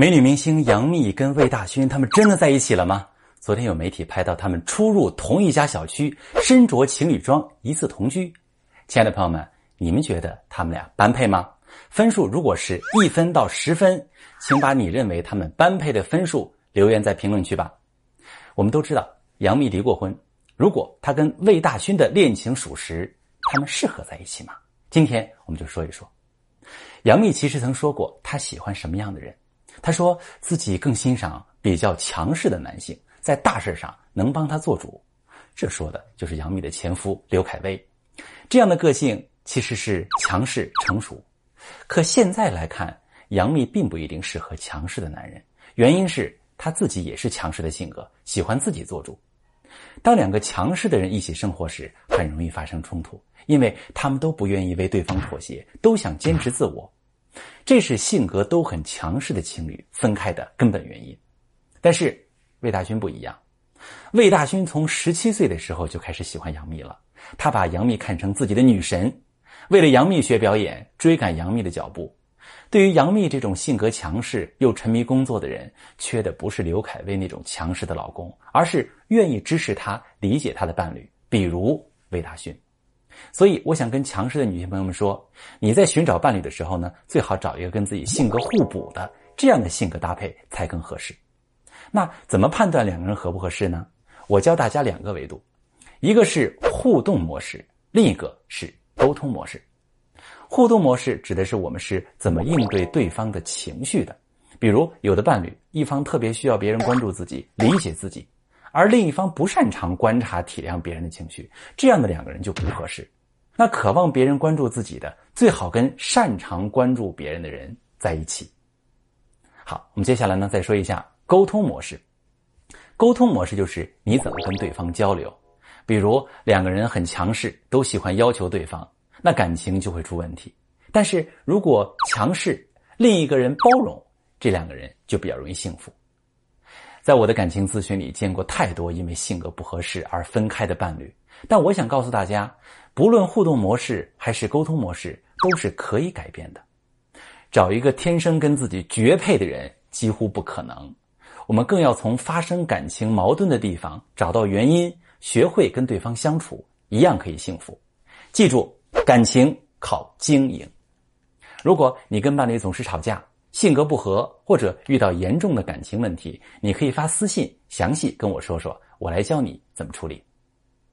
美女明星杨幂跟魏大勋他们真的在一起了吗？昨天有媒体拍到他们出入同一家小区，身着情侣装，疑似同居。亲爱的朋友们，你们觉得他们俩般配吗？分数如果是一分到十分，请把你认为他们般配的分数留言在评论区吧。我们都知道杨幂离过婚，如果她跟魏大勋的恋情属实，他们适合在一起吗？今天我们就说一说。杨幂其实曾说过，她喜欢什么样的人？她说自己更欣赏比较强势的男性，在大事上能帮她做主。这说的就是杨幂的前夫刘恺威。这样的个性其实是强势成熟。可现在来看，杨幂并不一定适合强势的男人，原因是她自己也是强势的性格，喜欢自己做主。当两个强势的人一起生活时，很容易发生冲突，因为他们都不愿意为对方妥协，都想坚持自我。这是性格都很强势的情侣分开的根本原因。但是魏大勋不一样，魏大勋从十七岁的时候就开始喜欢杨幂了，他把杨幂看成自己的女神，为了杨幂学表演，追赶杨幂的脚步。对于杨幂这种性格强势又沉迷工作的人，缺的不是刘恺威那种强势的老公，而是愿意支持她、理解她的伴侣，比如魏大勋。所以，我想跟强势的女性朋友们说：你在寻找伴侣的时候呢，最好找一个跟自己性格互补的，这样的性格搭配才更合适。那怎么判断两个人合不合适呢？我教大家两个维度，一个是互动模式，另一个是沟通模式。互动模式指的是我们是怎么应对对方的情绪的。比如，有的伴侣一方特别需要别人关注自己、理解自己。而另一方不擅长观察体谅别人的情绪，这样的两个人就不合适。那渴望别人关注自己的，最好跟擅长关注别人的人在一起。好，我们接下来呢再说一下沟通模式。沟通模式就是你怎么跟对方交流。比如两个人很强势，都喜欢要求对方，那感情就会出问题。但是如果强势，另一个人包容，这两个人就比较容易幸福。在我的感情咨询里，见过太多因为性格不合适而分开的伴侣。但我想告诉大家，不论互动模式还是沟通模式，都是可以改变的。找一个天生跟自己绝配的人几乎不可能。我们更要从发生感情矛盾的地方找到原因，学会跟对方相处，一样可以幸福。记住，感情靠经营。如果你跟伴侣总是吵架，性格不合或者遇到严重的感情问题，你可以发私信详细跟我说说，我来教你怎么处理。